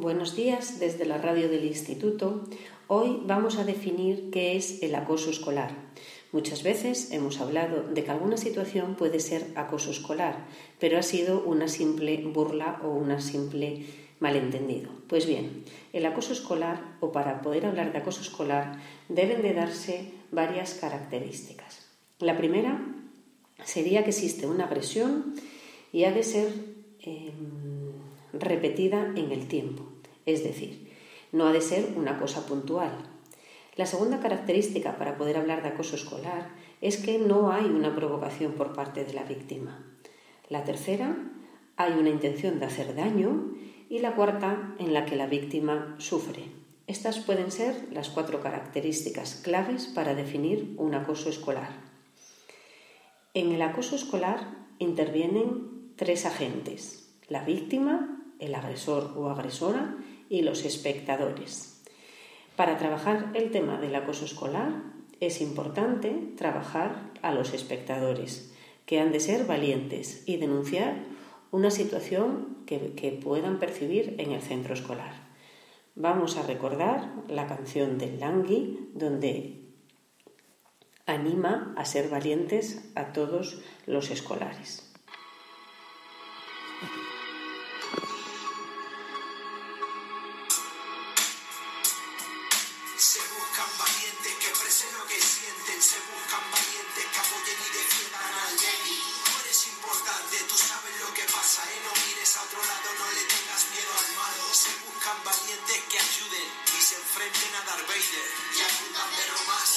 buenos días desde la radio del instituto. Hoy vamos a definir qué es el acoso escolar. Muchas veces hemos hablado de que alguna situación puede ser acoso escolar, pero ha sido una simple burla o una simple malentendido. Pues bien, el acoso escolar, o para poder hablar de acoso escolar, deben de darse varias características. La primera sería que existe una agresión y ha de ser em, repetida en el tiempo, es decir, no ha de ser una cosa puntual. La segunda característica para poder hablar de acoso escolar es que no hay una provocación por parte de la víctima. La tercera, hay una intención de hacer daño y la cuarta, en la que la víctima sufre. Estas pueden ser las cuatro características claves para definir un acoso escolar. En el acoso escolar intervienen tres agentes, la víctima, el agresor o agresora y los espectadores. Para trabajar el tema del acoso escolar es importante trabajar a los espectadores, que han de ser valientes y denunciar una situación que, que puedan percibir en el centro escolar. Vamos a recordar la canción del Langui, donde anima a ser valientes a todos los escolares. Expresen lo que sienten, se buscan valientes que apoyen y defiendan al débil. Tú eres importante, tú sabes lo que pasa, y no mires a otro lado, no le tengas miedo al malo. Se buscan valientes que ayuden y se enfrenten a Darth Vader y